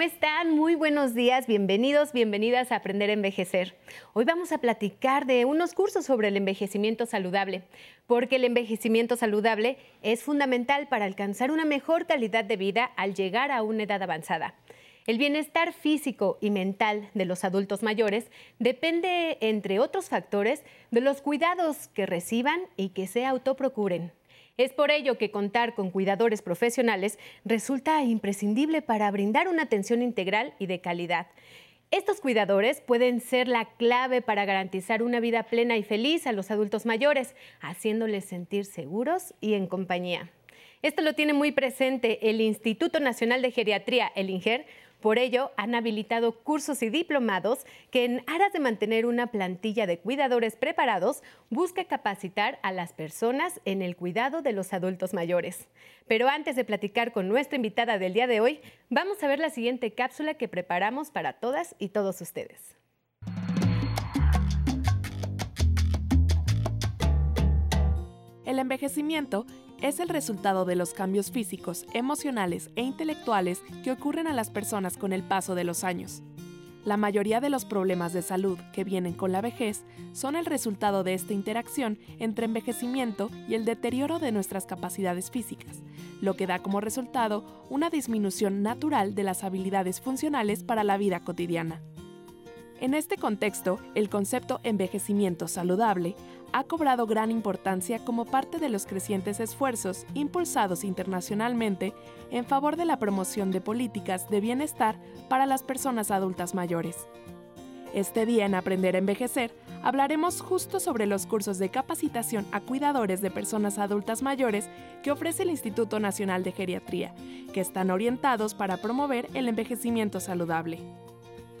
¿Cómo están? Muy buenos días, bienvenidos, bienvenidas a Aprender a Envejecer. Hoy vamos a platicar de unos cursos sobre el envejecimiento saludable, porque el envejecimiento saludable es fundamental para alcanzar una mejor calidad de vida al llegar a una edad avanzada. El bienestar físico y mental de los adultos mayores depende, entre otros factores, de los cuidados que reciban y que se autoprocuren. Es por ello que contar con cuidadores profesionales resulta imprescindible para brindar una atención integral y de calidad. Estos cuidadores pueden ser la clave para garantizar una vida plena y feliz a los adultos mayores, haciéndoles sentir seguros y en compañía. Esto lo tiene muy presente el Instituto Nacional de Geriatría, el INGER, por ello, han habilitado cursos y diplomados que en aras de mantener una plantilla de cuidadores preparados, busca capacitar a las personas en el cuidado de los adultos mayores. Pero antes de platicar con nuestra invitada del día de hoy, vamos a ver la siguiente cápsula que preparamos para todas y todos ustedes. El envejecimiento es el resultado de los cambios físicos, emocionales e intelectuales que ocurren a las personas con el paso de los años. La mayoría de los problemas de salud que vienen con la vejez son el resultado de esta interacción entre envejecimiento y el deterioro de nuestras capacidades físicas, lo que da como resultado una disminución natural de las habilidades funcionales para la vida cotidiana. En este contexto, el concepto envejecimiento saludable ha cobrado gran importancia como parte de los crecientes esfuerzos impulsados internacionalmente en favor de la promoción de políticas de bienestar para las personas adultas mayores. Este día en Aprender a Envejecer hablaremos justo sobre los cursos de capacitación a cuidadores de personas adultas mayores que ofrece el Instituto Nacional de Geriatría, que están orientados para promover el envejecimiento saludable.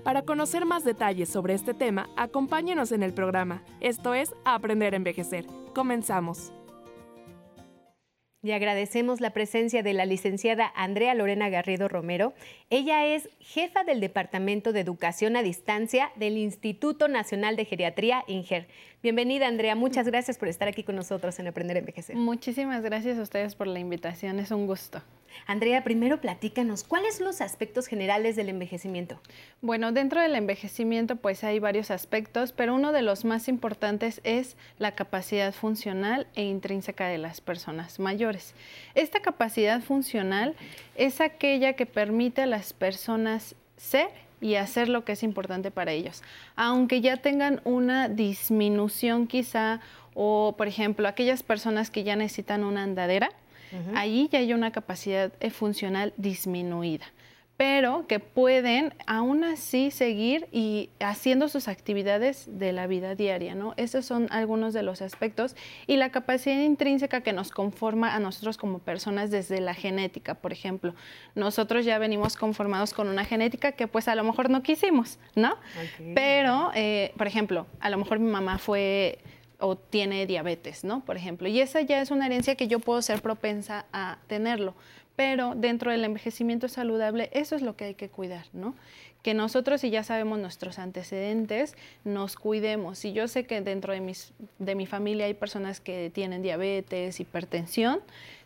Para conocer más detalles sobre este tema, acompáñenos en el programa. Esto es Aprender a Envejecer. Comenzamos. Y agradecemos la presencia de la licenciada Andrea Lorena Garrido Romero. Ella es jefa del Departamento de Educación a Distancia del Instituto Nacional de Geriatría, INGER. Bienvenida, Andrea. Muchas gracias por estar aquí con nosotros en Aprender a Envejecer. Muchísimas gracias a ustedes por la invitación. Es un gusto. Andrea, primero platícanos, ¿cuáles son los aspectos generales del envejecimiento? Bueno, dentro del envejecimiento pues hay varios aspectos, pero uno de los más importantes es la capacidad funcional e intrínseca de las personas mayores. Esta capacidad funcional es aquella que permite a las personas ser y hacer lo que es importante para ellos, aunque ya tengan una disminución quizá o por ejemplo aquellas personas que ya necesitan una andadera, Allí ya hay una capacidad eh, funcional disminuida pero que pueden aún así seguir y haciendo sus actividades de la vida diaria, ¿no? Esos son algunos de los aspectos y la capacidad intrínseca que nos conforma a nosotros como personas desde la genética, por ejemplo. Nosotros ya venimos conformados con una genética que pues a lo mejor no quisimos, ¿no? Pero, eh, por ejemplo, a lo mejor mi mamá fue o tiene diabetes, ¿no? Por ejemplo, y esa ya es una herencia que yo puedo ser propensa a tenerlo, pero dentro del envejecimiento saludable eso es lo que hay que cuidar, ¿no? Que nosotros, si ya sabemos nuestros antecedentes, nos cuidemos. Y yo sé que dentro de, mis, de mi familia hay personas que tienen diabetes, hipertensión,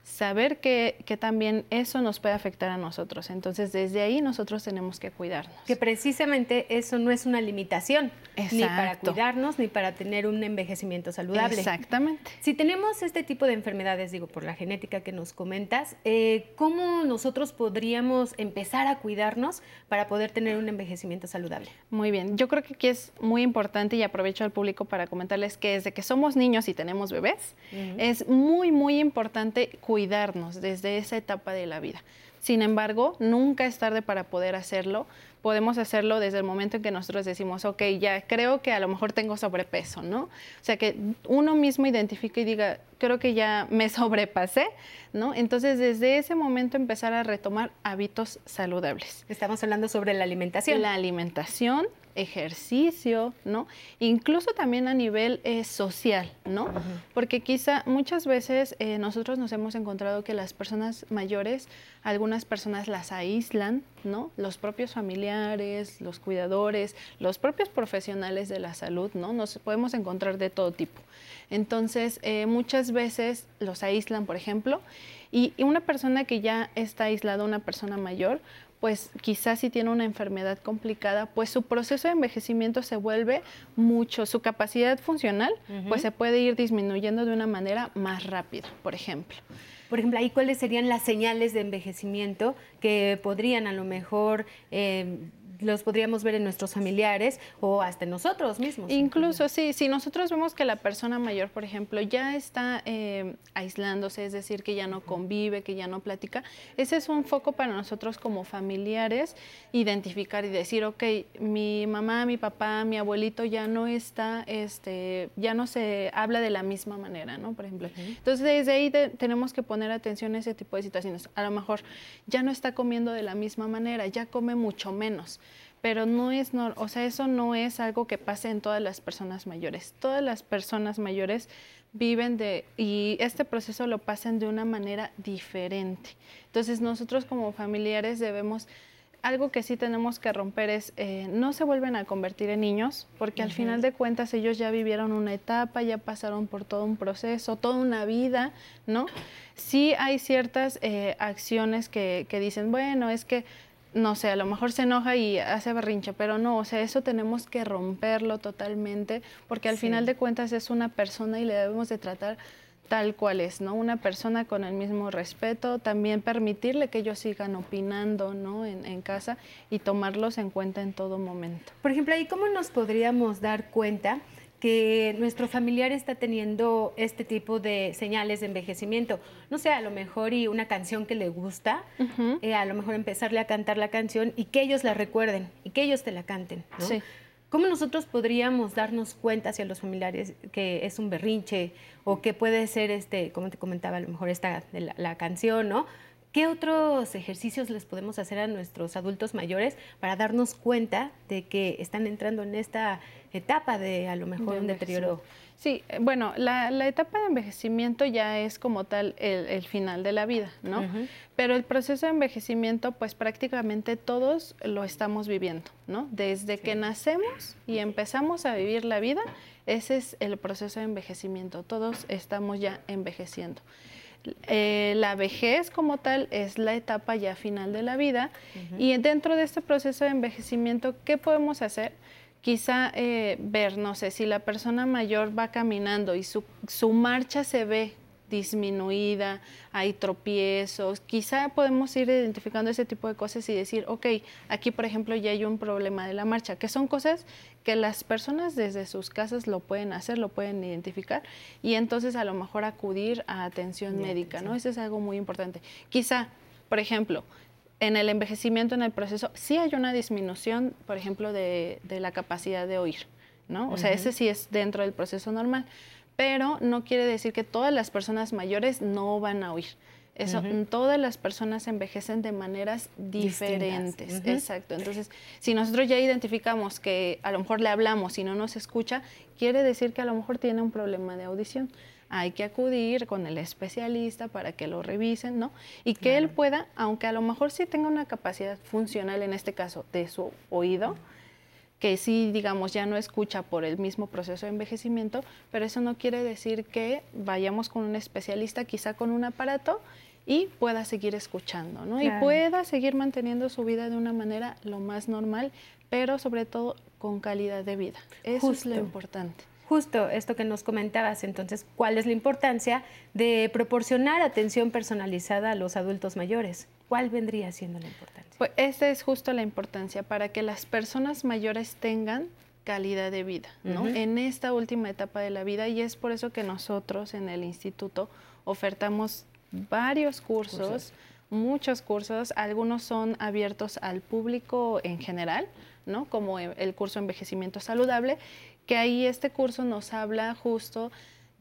saber que, que, también eso nos puede afectar a nosotros. Entonces, desde ahí nosotros tenemos que cuidarnos. Que precisamente eso no es una limitación, ni para cuidarnos, ni para tener un envejecimiento saludable. Exactamente. Si tenemos este tipo de enfermedades, digo, por la genética que nos comentas, eh, ¿cómo nosotros podríamos empezar a cuidarnos para poder tener un envejecimiento saludable? Muy bien, yo creo que aquí es muy importante y aprovecho al público para comentarles que desde que somos niños y tenemos bebés, es muy, muy importante cuidarnos cuidarnos desde esa etapa de la vida. Sin embargo, nunca es tarde para poder hacerlo. Podemos hacerlo desde el momento en que nosotros decimos, ok, ya creo que a lo mejor tengo sobrepeso, ¿no? O sea, que uno mismo identifique y diga, creo que ya me sobrepasé, ¿no? Entonces, desde ese momento empezar a retomar hábitos saludables. Estamos hablando sobre la alimentación. La alimentación, ejercicio, ¿no? Incluso también a nivel eh, social, ¿no? Porque quizá muchas veces eh, nosotros nos hemos encontrado que las personas mayores, algunas personas las aíslan, ¿no? Los propios familiares, los cuidadores, los propios profesionales de la salud, ¿no? Nos podemos encontrar de todo tipo. Entonces, eh, muchas veces los aíslan, por ejemplo, Y, una persona que ya está aislada, una persona mayor, pues quizás si tiene una enfermedad complicada, pues su proceso de envejecimiento se vuelve mucho, su capacidad funcional, pues se puede ir disminuyendo de una manera más rápida, por ejemplo. Por ejemplo, ahí cuáles serían las señales de envejecimiento que podrían a lo mejor eh, los podríamos ver en nuestros familiares o hasta en nosotros mismos. Incluso, sí, si nosotros vemos que la persona mayor, por ejemplo, ya está eh, aislándose, es decir, que ya no convive, que ya no platica, ese es un foco para nosotros como familiares identificar y decir, ok, mi mamá, mi papá, mi abuelito ya no está, este, ya no se habla de la misma manera, ¿no? Por ejemplo. Entonces, desde ahí tenemos que poner atención a ese tipo de situaciones. A lo mejor ya no está comiendo de la misma manera, ya come mucho menos pero no es, o sea, eso no es algo que pase en todas las personas mayores. Todas las personas mayores viven de, y este proceso lo pasan de una manera diferente. Entonces nosotros como familiares debemos, algo que sí tenemos que romper es, eh, no se vuelven a convertir en niños, porque al final de cuentas ellos ya vivieron una etapa, ya pasaron por todo un proceso, toda una vida, ¿no? Sí hay ciertas eh, acciones que, que dicen, bueno, es que no sé, a lo mejor se enoja y hace berrinche, pero no, o sea, eso tenemos que romperlo totalmente, porque al final de cuentas es una persona y le debemos de tratar tal cual es, ¿no? Una persona con el mismo respeto, también permitirle que ellos sigan opinando, ¿no? En, en, casa y tomarlos en cuenta en todo momento. Por ejemplo, ahí cómo nos podríamos dar cuenta que nuestro familiar está teniendo este tipo de señales de envejecimiento. No sé, a lo mejor y una canción que le gusta, eh, a lo mejor empezarle a cantar la canción y que ellos la recuerden y que ellos te la canten. ¿no? ¿Cómo nosotros podríamos darnos cuenta hacia los familiares que es un berrinche o que puede ser, este, como te comentaba, a lo mejor esta la, la canción, ¿no? ¿Qué otros ejercicios les podemos hacer a nuestros adultos mayores para darnos cuenta de que están entrando en esta etapa de a lo mejor un deterioro? Sí, eh, bueno, la, etapa de envejecimiento ya es como tal el, final de la vida, ¿no? Pero el proceso de envejecimiento, pues prácticamente todos lo estamos viviendo, ¿no? Desde que nacemos y empezamos a vivir la vida, ese es el proceso de envejecimiento, todos estamos ya envejeciendo. Eh, la vejez como tal es la etapa ya final de la vida y dentro de este proceso de envejecimiento, ¿qué podemos hacer? Quizá eh, ver, no sé, si la persona mayor va caminando y su, su marcha se ve disminuida, hay tropiezos, quizá podemos ir identificando ese tipo de cosas y decir, ok, aquí por ejemplo ya hay un problema de la marcha, que son cosas que las personas desde sus casas lo pueden hacer, lo pueden identificar y entonces a lo mejor acudir a atención médica, ¿no? Eso es algo muy importante. Quizá, por ejemplo, en el envejecimiento, en el proceso, sí hay una disminución, por ejemplo, de, la capacidad de oír, ¿no? O sea, ese sí es dentro del proceso normal pero no quiere decir que todas las personas mayores no van a oír. Eso, todas las personas envejecen de maneras diferentes. Exacto. Entonces, si nosotros ya identificamos que a lo mejor le hablamos y no nos escucha, quiere decir que a lo mejor tiene un problema de audición. Hay que acudir con el especialista para que lo revisen, ¿no? Y que él pueda, aunque a lo mejor sí tenga una capacidad funcional, en este caso, de su oído, que sí, digamos, ya no escucha por el mismo proceso de envejecimiento, pero eso no quiere decir que vayamos con un especialista, quizá con un aparato, y pueda seguir escuchando, ¿no? Y pueda seguir manteniendo su vida de una manera lo más normal, pero sobre todo con calidad de vida. Eso es lo importante justo esto que nos comentabas, entonces, ¿cuál es la importancia de proporcionar atención personalizada a los adultos mayores? ¿Cuál vendría siendo la importancia? Pues esta es justo la importancia para que las personas mayores tengan calidad de vida, ¿no? En esta última etapa de la vida y es por eso que nosotros en el instituto ofertamos varios cursos, muchos cursos, algunos son abiertos al público en general, ¿no? Como el curso Envejecimiento Saludable que ahí este curso nos habla justo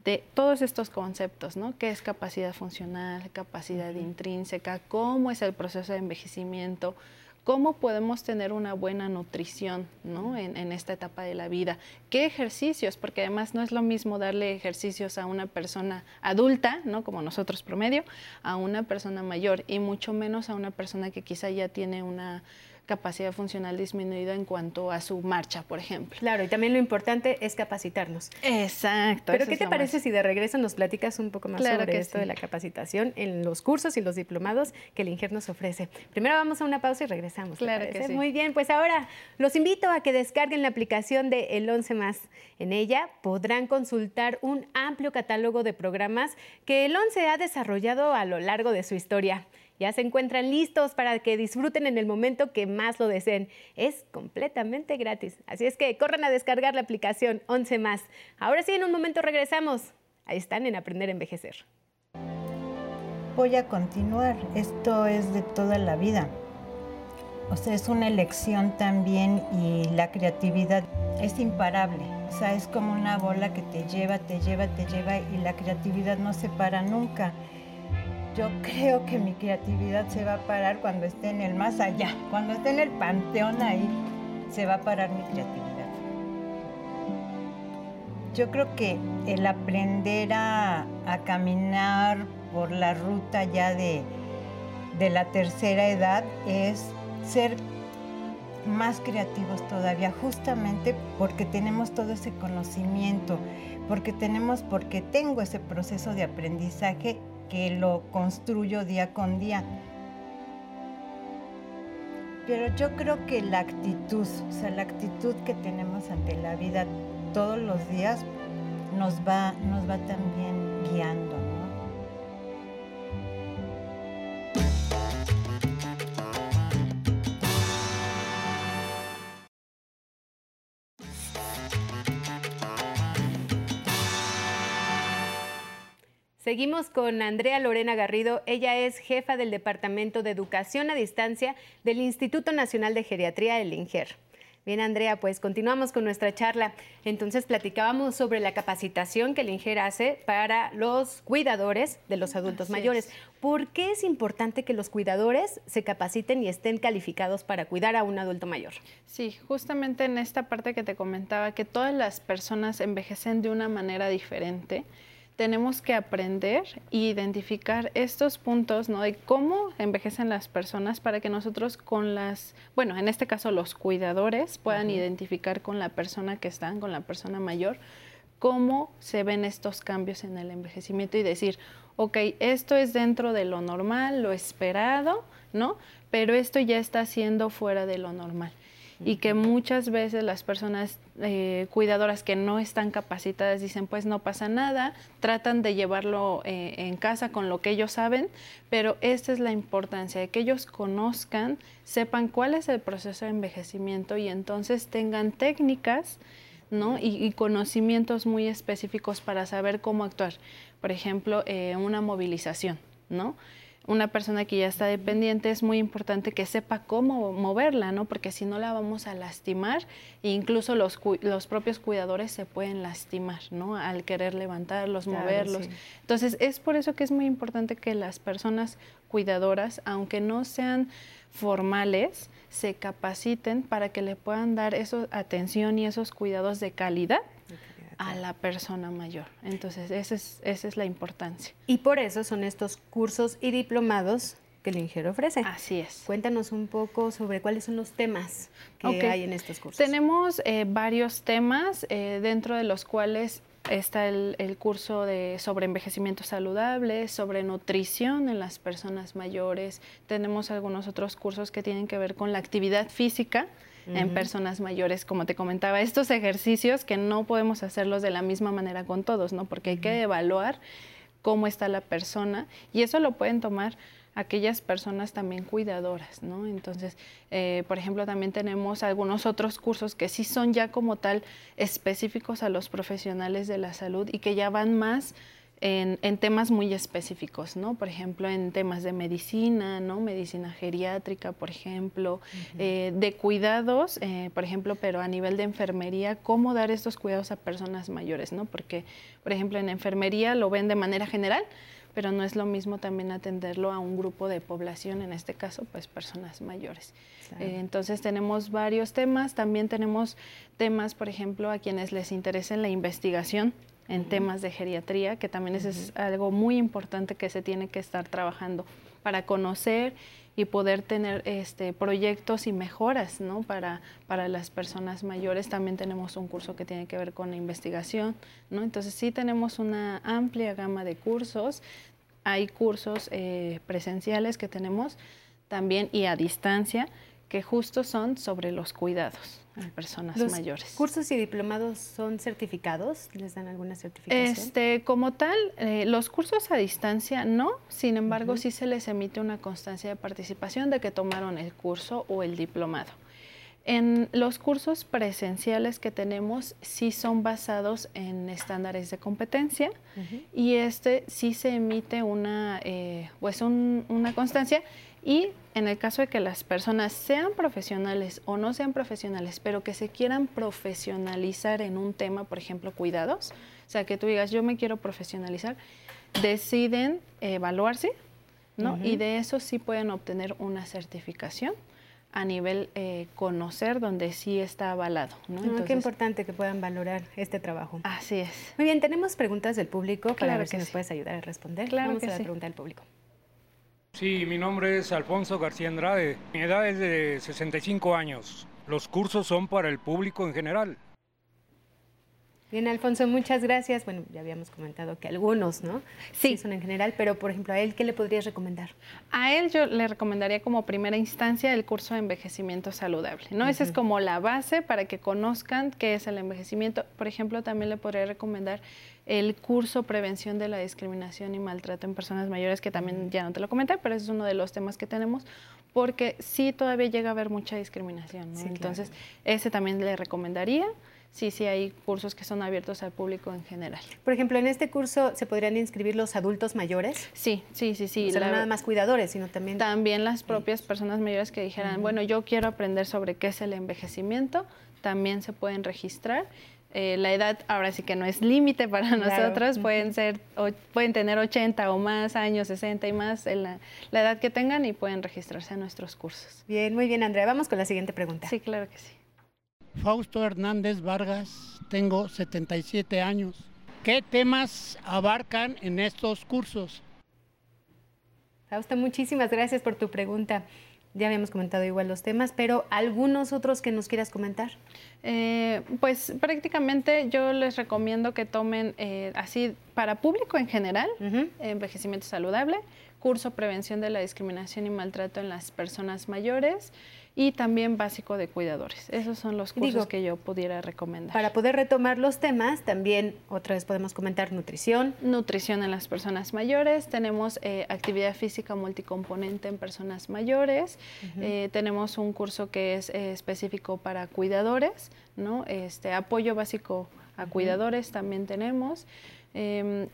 de todos estos conceptos, ¿no? ¿Qué es capacidad funcional, capacidad intrínseca, cómo es el proceso de envejecimiento, cómo podemos tener una buena nutrición ¿no? en, en, esta etapa de la vida, qué ejercicios, porque además no es lo mismo darle ejercicios a una persona adulta, ¿no? como nosotros promedio, a una persona mayor y mucho menos a una persona que quizá ya tiene una capacidad funcional disminuida en cuanto a su marcha, por ejemplo. Claro, y también lo importante es capacitarnos. Exacto. Pero ¿qué te parece si de regreso nos platicas un poco más sobre esto de la capacitación en los cursos y los diplomados que el INGER nos ofrece? Primero vamos a una pausa y regresamos. Claro que sí. Muy bien, pues ahora los invito a que descarguen la aplicación de El 11 Más. En ella podrán consultar un amplio catálogo de programas que el 11 ha desarrollado a lo largo de su historia ya se encuentran listos para que disfruten en el momento que más lo deseen. Es completamente gratis. Así es que corran a descargar la aplicación 11 más. Ahora sí, en un momento regresamos. Ahí están en Aprender a Envejecer. Voy a continuar. Esto es de toda la vida. O sea, es una elección también y la creatividad es imparable. O sea, es como una bola que te lleva, te lleva, te lleva y la creatividad no se para nunca. Yo creo que mi creatividad se va a parar cuando esté en el más allá, cuando esté en el panteón ahí, se va a parar mi creatividad. Yo creo que el aprender a, caminar por la ruta ya de, de la tercera edad es ser más creativos todavía, justamente porque tenemos todo ese conocimiento, porque tenemos, porque tengo ese proceso de aprendizaje que lo construyo día con día. Pero yo creo que la actitud, o sea, la actitud que tenemos ante la vida todos los días nos va, nos va también guiando. Seguimos con Andrea Lorena Garrido. Ella es jefa del Departamento de Educación a Distancia del Instituto Nacional de Geriatría, el INGER. Bien, Andrea, pues continuamos con nuestra charla. Entonces platicábamos sobre la capacitación que el INGER hace para los cuidadores de los adultos mayores. ¿Por qué es importante que los cuidadores se capaciten y estén calificados para cuidar a un adulto mayor? Sí, justamente en esta parte que te comentaba, que todas las personas envejecen de una manera diferente tenemos que aprender e identificar estos puntos, ¿no? De cómo envejecen las personas para que nosotros con las, bueno, en este caso los cuidadores puedan identificar con la persona que están, con la persona mayor, cómo se ven estos cambios en el envejecimiento y decir, ok, esto es dentro de lo normal, lo esperado, ¿no? Pero esto ya está siendo fuera de lo normal y que muchas veces las personas eh, cuidadoras que no están capacitadas dicen pues no pasa nada, tratan de llevarlo eh, en casa con lo que ellos saben, pero esta es la importancia de que ellos conozcan, sepan cuál es el proceso de envejecimiento y entonces tengan técnicas ¿no? y, conocimientos muy específicos para saber cómo actuar. Por ejemplo, eh, una movilización, ¿no? Una persona que ya está dependiente es muy importante que sepa cómo moverla, ¿no? Porque si no la vamos a lastimar e incluso los, los propios cuidadores se pueden lastimar, ¿no? Al querer levantarlos, moverlos. Entonces, es por eso que es muy importante que las personas cuidadoras, aunque no sean formales, se capaciten para que le puedan dar esa atención y esos cuidados de calidad a la persona mayor. Entonces, esa es, esa es la importancia. Y por eso son estos cursos y diplomados que el INGER ofrece. Así es. Cuéntanos un poco sobre cuáles son los temas que hay en estos cursos. Tenemos eh, varios temas eh, dentro de los cuales está el, el, curso de sobre envejecimiento saludable, sobre nutrición en las personas mayores. Tenemos algunos otros cursos que tienen que ver con la actividad física en personas mayores, como te comentaba, estos ejercicios que no podemos hacerlos de la misma manera con todos, ¿no? Porque hay que evaluar cómo está la persona y eso lo pueden tomar aquellas personas también cuidadoras, ¿no? Entonces, eh, por ejemplo, también tenemos algunos otros cursos que sí son ya como tal específicos a los profesionales de la salud y que ya van más en, temas muy específicos, ¿no? Por ejemplo, en temas de medicina, ¿no? Medicina geriátrica, por ejemplo, eh, de cuidados, eh, por ejemplo, pero a nivel de enfermería, cómo dar estos cuidados a personas mayores, ¿no? Porque, por ejemplo, en enfermería lo ven de manera general, pero no es lo mismo también atenderlo a un grupo de población, en este caso, pues personas mayores. Eh, entonces tenemos varios temas, también tenemos temas, por ejemplo, a quienes les interesa la investigación, en temas de geriatría, que también es algo muy importante que se tiene que estar trabajando para conocer y poder tener este, proyectos y mejoras ¿no? para, para las personas mayores. También tenemos un curso que tiene que ver con la investigación. ¿no? Entonces sí tenemos una amplia gama de cursos. Hay cursos eh, presenciales que tenemos también y a distancia que justo son sobre los cuidados a personas los mayores. ¿Cursos y diplomados son certificados? ¿Les dan alguna certificación? Este, como tal, eh, los cursos a distancia no, sin embargo, sí se les emite una constancia de participación de que tomaron el curso o el diplomado. En los cursos presenciales que tenemos sí son basados en estándares de competencia y este sí se emite una, eh, pues una constancia y en el caso de que las personas sean profesionales o no sean profesionales, pero que se quieran profesionalizar en un tema, por ejemplo, cuidados, o sea, que tú digas, yo me quiero profesionalizar, deciden evaluarse, ¿no? Y de eso sí pueden obtener una certificación a nivel eh, conocer donde sí está avalado. ¿no? Ah, qué importante que puedan valorar este trabajo. Así es. Muy bien, tenemos preguntas del público para ver si nos puedes ayudar a responder. Claro Vamos que a la sí. pregunta del público. Sí, mi nombre es Alfonso García Andrade. Mi edad es de 65 años. Los cursos son para el público en general. Bien, Alfonso, muchas gracias. Bueno, ya habíamos comentado que algunos, ¿no? Sí. son en general, pero por ejemplo, a él, ¿qué le podrías recomendar? A él yo le recomendaría como primera instancia el curso de envejecimiento saludable, ¿no? Esa es como la base para que conozcan qué es el envejecimiento. Por ejemplo, también le podría recomendar el curso Prevención de la Discriminación y Maltrato en Personas Mayores, que también ya no te lo comenté, pero ese es uno de los temas que tenemos, porque sí todavía llega a haber mucha discriminación, ¿no? Sí, claro. Entonces, ese también le recomendaría. Sí, sí, hay cursos que son abiertos al público en general. Por ejemplo, en este curso se podrían inscribir los adultos mayores. Sí, sí, sí, sí. o sea, no la- nada más cuidadores, sino también. También las propias personas mayores que dijeran, bueno, yo quiero aprender sobre qué es el envejecimiento, también se pueden registrar. Eh, la edad ahora sí que no es límite para Claro. nosotros, pueden ser, o- pueden tener 80 o más años, 60 y más, en la, la edad que tengan y pueden registrarse a nuestros cursos. Bien, muy bien, Andrea. Vamos con la siguiente pregunta. Sí, claro que sí. Fausto Hernández Vargas, tengo 77 años. ¿Qué temas abarcan en estos cursos? Fausto, muchísimas gracias por tu pregunta. Ya habíamos comentado igual los temas, pero algunos otros que nos quieras comentar. Eh, pues prácticamente yo les recomiendo que tomen eh, así para público en general, Ujú. envejecimiento saludable, curso prevención de la discriminación y maltrato en las personas mayores y también básico de cuidadores. Esos son los cursos Digo, que yo pudiera recomendar. Para poder retomar los temas, también otra vez podemos comentar nutrición. Nutrición en las personas mayores, tenemos eh, actividad física multicomponente en personas mayores, eh, tenemos un curso que es eh, específico para cuidadores, ¿no? este, apoyo básico a cuidadores también tenemos. Em,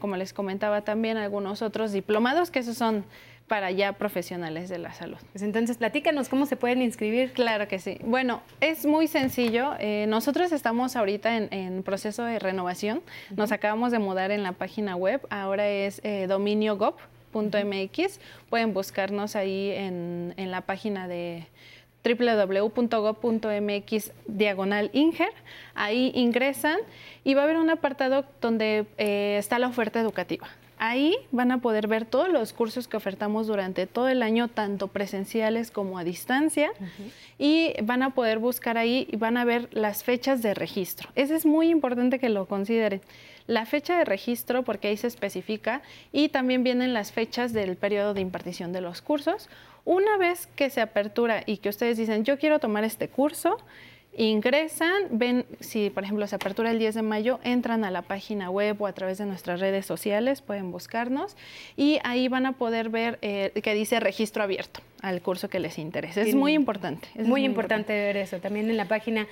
como les comentaba también, algunos otros diplomados que esos son para ya profesionales de la salud. Pues entonces, platícanos cómo se pueden inscribir. Claro que sí. Bueno, es muy sencillo. Eh, nosotros estamos ahorita en, en proceso de renovación. Nos acabamos de mudar en la página web. Ahora es eh, dominiogov.mx. Pueden buscarnos ahí en, en la página de www.gov.mx diagonal Inger. Ahí ingresan y va a haber un apartado donde eh, está la oferta educativa. Ahí van a poder ver todos los cursos que ofertamos durante todo el año, tanto presenciales como a distancia, y van a poder buscar ahí y van a ver las fechas de registro. Eso es muy importante que lo consideren. La fecha de registro, porque ahí se especifica, y también vienen las fechas del periodo de impartición de los cursos. Una vez que se apertura y que ustedes dicen, yo quiero tomar este curso, ingresan, ven, si por ejemplo se apertura el 10 de mayo, entran a la página web o a través de nuestras redes sociales, pueden buscarnos y ahí van a poder ver eh, que dice registro abierto al curso que les interese. Es muy importante. es Muy importante ver eso. También en la página,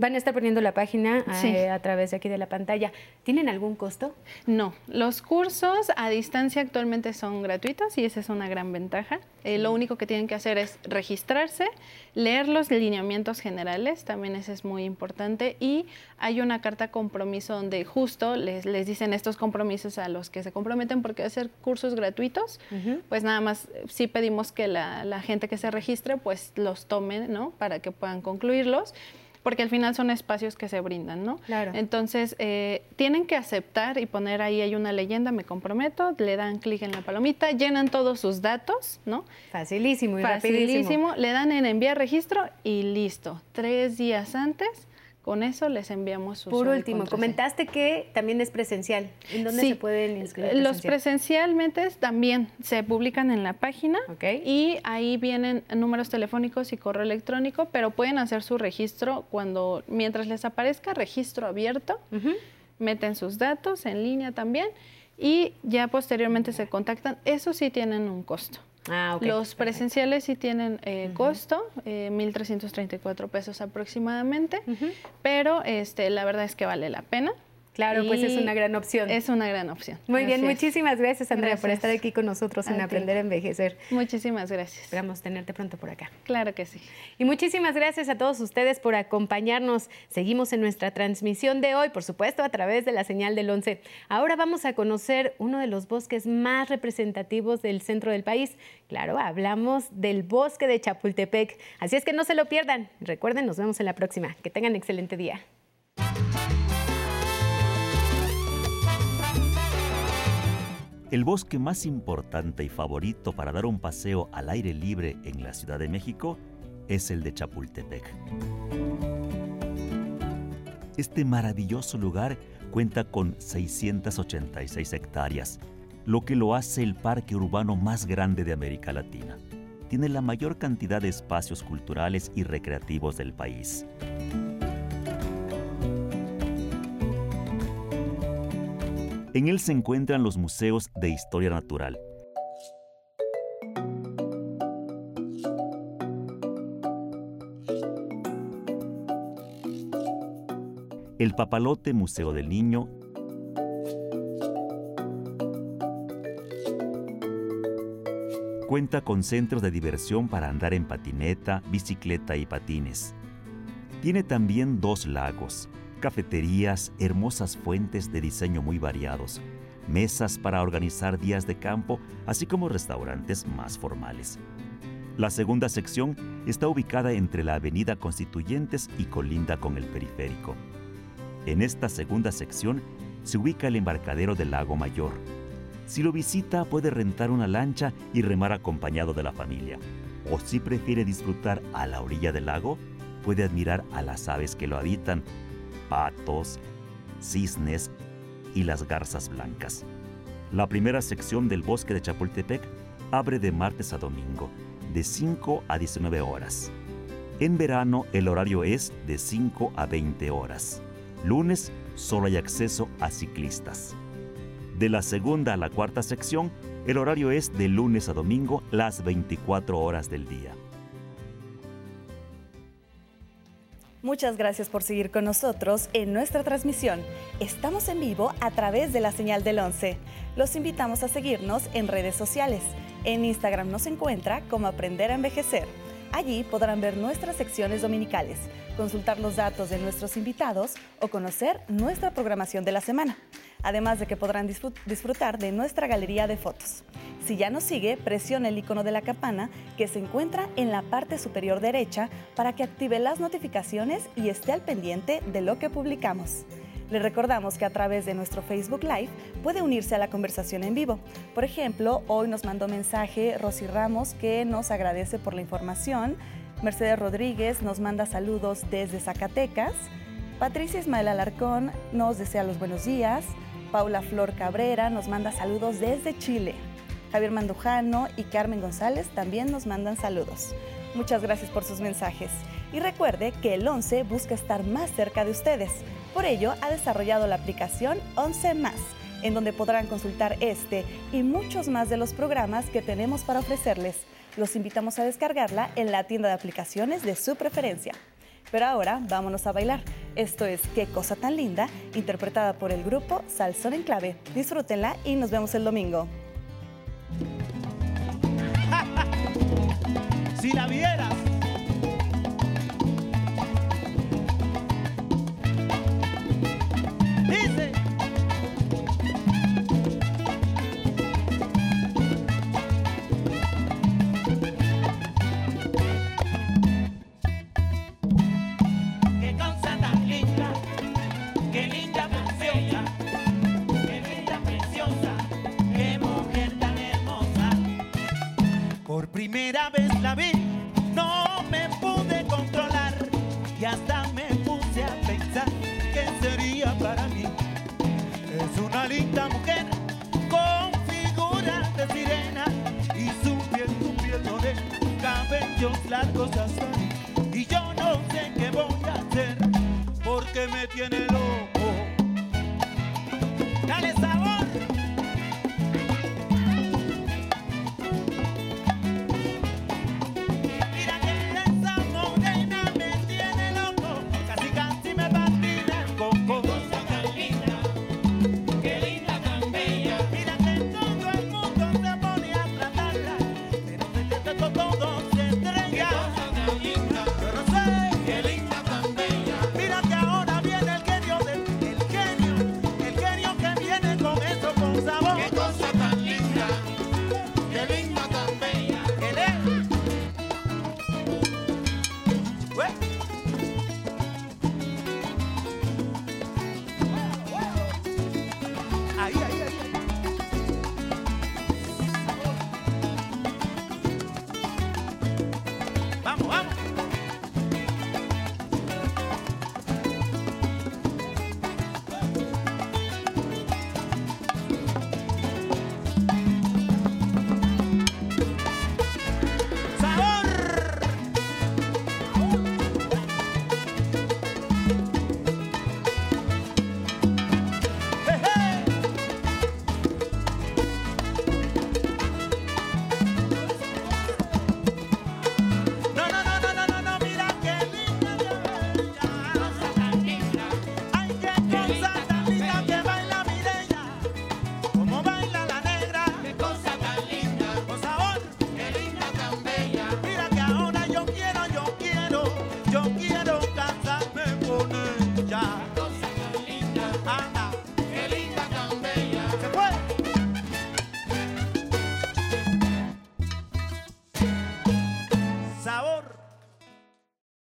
van a estar poniendo la página Sí. eh, a través de aquí de la pantalla. ¿Tienen algún costo? No, los cursos a distancia actualmente son gratuitos y esa es una gran ventaja. Eh, lo único que tienen que hacer es registrarse, leer los lineamientos generales, también ese es muy importante, y hay una carta compromiso donde justo les, les dicen estos compromisos a los que se comprometen porque hacer cursos gratuitos, pues nada más sí pedimos que la, la gente que se registre pues los tome, ¿no? Para que puedan concluirlos. Porque al final son espacios que se brindan, ¿no? Claro. Entonces, eh, tienen que aceptar y poner ahí, hay una leyenda, me comprometo, le dan clic en la palomita, llenan todos sus datos, ¿no? Facilísimo y Facilísimo, rapidísimo. le dan en enviar registro y listo. Tres días antes, con eso les enviamos su Por último, comentaste que también es presencial. ¿En dónde Sí. se pueden inscribir? Los presencial? presencialmente también se publican en la página Ok. y ahí vienen números telefónicos y correo electrónico, pero pueden hacer su registro cuando, mientras les aparezca registro abierto, meten sus datos en línea también y ya posteriormente se contactan. Eso sí tienen un costo. Ah, ok. Los presenciales sí tienen eh, costo, eh, 1.334 pesos aproximadamente, pero este, la verdad es que vale la pena. Claro, pues es una gran opción. Es una gran opción. Muy bien, muchísimas gracias, Andrea, por estar aquí con nosotros en A ti. Aprender a Envejecer. Muchísimas gracias. Esperamos tenerte pronto por acá. Claro que sí. Y muchísimas gracias a todos ustedes por acompañarnos. Seguimos en nuestra transmisión de hoy, por supuesto, a través de la señal del 11. Ahora vamos a conocer uno de los bosques más representativos del centro del país. Claro, hablamos del bosque de Chapultepec. Así es que no se lo pierdan. Recuerden, nos vemos en la próxima. Que tengan excelente día. El bosque más importante y favorito para dar un paseo al aire libre en la Ciudad de México es el de Chapultepec. Este maravilloso lugar cuenta con 686 hectáreas, lo que lo hace el parque urbano más grande de América Latina. Tiene la mayor cantidad de espacios culturales y recreativos del país. En él se encuentran los museos de historia natural. El Papalote Museo del Niño. Cuenta con centros de diversión para andar en patineta, bicicleta y patines. Tiene también dos lagos, cafeterías, hermosas fuentes de diseño muy variados, mesas para organizar días de campo, así como restaurantes más formales. La segunda sección está ubicada entre la Avenida Constituyentes y colinda con el periférico. En esta segunda sección se ubica el embarcadero del Lago Mayor. Si lo visita puede rentar una lancha y remar acompañado de la familia. O si prefiere disfrutar a la orilla del lago, puede admirar a las aves que lo habitan, patos, cisnes y las garzas blancas. La primera sección del bosque de Chapultepec abre de martes a domingo, de 5 a 19 horas. En verano el horario es de 5 a 20 horas. Lunes solo hay acceso a ciclistas. De la segunda a la cuarta sección, el horario es de lunes a domingo las 24 horas del día. Muchas gracias por seguir con nosotros en nuestra transmisión. Estamos en vivo a través de la señal del 11. Los invitamos a seguirnos en redes sociales. En Instagram nos encuentra como Aprender a Envejecer. Allí podrán ver nuestras secciones dominicales, consultar los datos de nuestros invitados o conocer nuestra programación de la semana. Además de que podrán disfrut- disfrutar de nuestra galería de fotos. Si ya nos sigue, presione el icono de la campana que se encuentra en la parte superior derecha para que active las notificaciones y esté al pendiente de lo que publicamos. Le recordamos que a través de nuestro Facebook Live puede unirse a la conversación en vivo. Por ejemplo, hoy nos mandó mensaje Rosy Ramos que nos agradece por la información. Mercedes Rodríguez nos manda saludos desde Zacatecas. Patricia Ismael Alarcón nos desea los buenos días. Paula Flor Cabrera nos manda saludos desde Chile. Javier Mandujano y Carmen González también nos mandan saludos. Muchas gracias por sus mensajes. Y recuerde que el 11 busca estar más cerca de ustedes. Por ello, ha desarrollado la aplicación 11 más, en donde podrán consultar este y muchos más de los programas que tenemos para ofrecerles. Los invitamos a descargarla en la tienda de aplicaciones de su preferencia. Pero ahora vámonos a bailar. Esto es Qué cosa tan linda, interpretada por el grupo Salsón en Clave. Disfrútenla y nos vemos el domingo. Si la vieras.